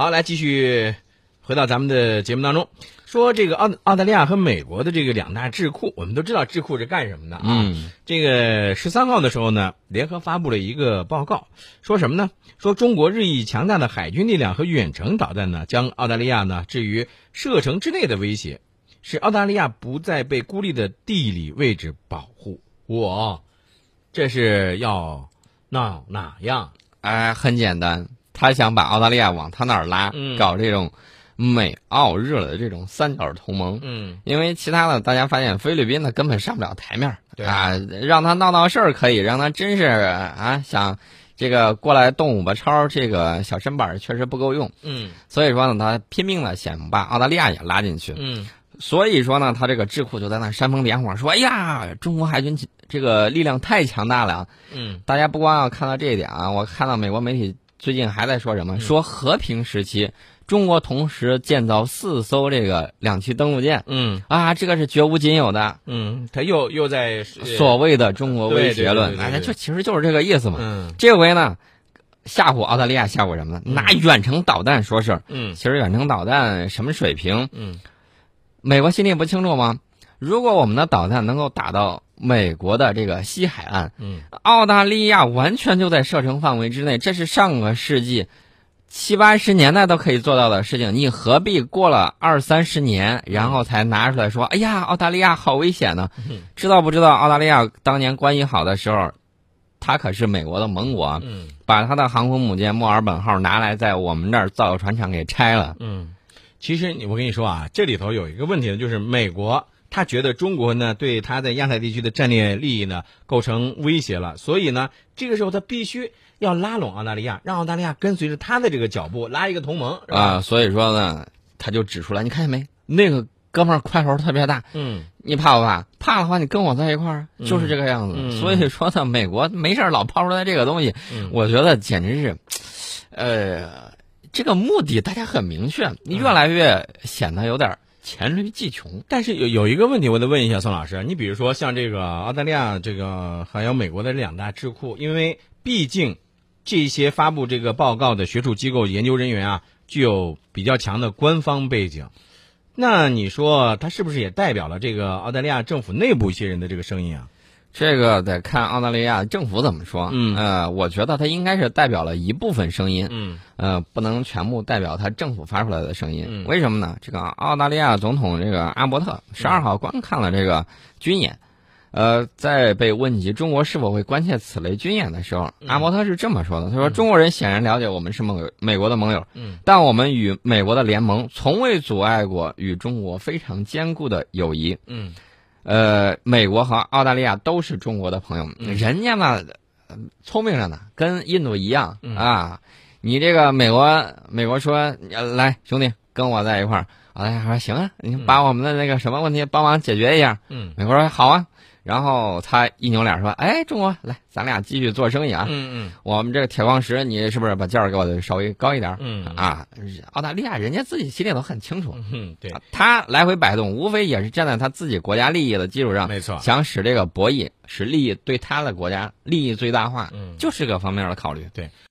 好，来继续回到咱们的节目当中，说这个澳澳大利亚和美国的这个两大智库，我们都知道智库是干什么的啊？嗯，这个十三号的时候呢，联合发布了一个报告，说什么呢？说中国日益强大的海军力量和远程导弹呢，将澳大利亚呢置于射程之内的威胁，使澳大利亚不再被孤立的地理位置保护。我，这是要闹哪样？哎，很简单，他想把澳大利亚往他那儿拉，嗯搞这种美澳日的这种三角同盟。嗯因为其他的，大家发现菲律宾呢根本上不了台面儿对啊，让他闹闹事儿可以，让他真是啊想这个过来动五百超，这个小身板儿确实不够用。嗯所以说呢，他拼命的想把澳大利亚也拉进去。嗯所以说呢，他这个智库就在那煽风点火，说：“哎呀，中国海军这个力量太强大了。嗯”大家不光要看到这一点啊，我看到美国媒体最近还在说什么，嗯说和平时期中国同时建造四艘这个两栖登陆舰嗯啊，这个是绝无仅有的。嗯，他又又在所谓的中国威胁论，哎，对对对对对就其实就是这个意思嘛。嗯这回呢，吓唬澳大利亚，吓唬什么呢？嗯拿远程导弹说事儿。嗯其实远程导弹什么水平，嗯美国心里不清楚吗？如果我们的导弹能够打到美国的这个西海岸，嗯澳大利亚完全就在射程范围之内，这是上个世纪七八十年代都可以做到的事情，你何必过了二三十年，然后才拿出来说，哎呀，澳大利亚好危险呢？嗯知道不知道？澳大利亚当年关系好的时候，它可是美国的盟国，嗯把它的航空母舰墨尔本号拿来在我们这儿造船厂给拆了。嗯，其实你我跟你说啊，这里头有一个问题呢，就是美国他觉得中国呢对他在亚太地区的战略利益呢构成威胁了，所以呢这个时候他必须要拉拢澳大利亚，让澳大利亚跟随着他的这个脚步，拉一个同盟？啊，所以说呢，他就指出来，你看见没？那个哥们儿块头特别大，嗯你怕不怕？怕的话，你跟我在一块儿，嗯就是这个样子。嗯所以说呢，美国没事儿老抛出来这个东西，嗯我觉得简直是，呃，这个目的大家很明确，你越来越显得有点黔驴技穷。但是有有一个问题，我得问一下宋老师，你比如说像这个澳大利亚这个还有美国的两大智库，因为毕竟这些发布这个报告的学术机构研究人员啊，具有比较强的官方背景，那你说他是不是也代表了这个澳大利亚政府内部一些人的这个声音啊？这个得看澳大利亚政府怎么说。嗯。呃，我觉得它应该是代表了一部分声音，嗯。呃，不能全部代表他政府发出来的声音。嗯。为什么呢？这个澳大利亚总统这个阿伯特十二号观看了这个军演，呃，在被问及中国是否会关切此类军演的时候，嗯。阿伯特是这么说的：他说，中国人显然了解我们是盟友美国的盟友，嗯。但我们与美国的联盟从未阻碍过与中国非常坚固的友谊。嗯呃，美国和澳大利亚都是中国的朋友，嗯。人家呢呃聪明着呢，跟印度一样、嗯。啊。你这个美国，美国说呃来兄弟跟我在一块儿，澳大利亚说行啊，你把我们的那个什么问题帮忙解决一下。嗯。美国说好啊，然后他一扭脸说，哎，中国来，咱俩继续做生意啊。嗯我们这个铁矿石，你是不是把价儿给我的稍微高一点？嗯啊，澳大利亚人家自己心里头很清楚，嗯，对，他来回摆动，无非也是站在他自己国家利益的基础上，没错，想使这个博弈使利益对他的国家利益最大化，嗯就是这个方面的考虑。对。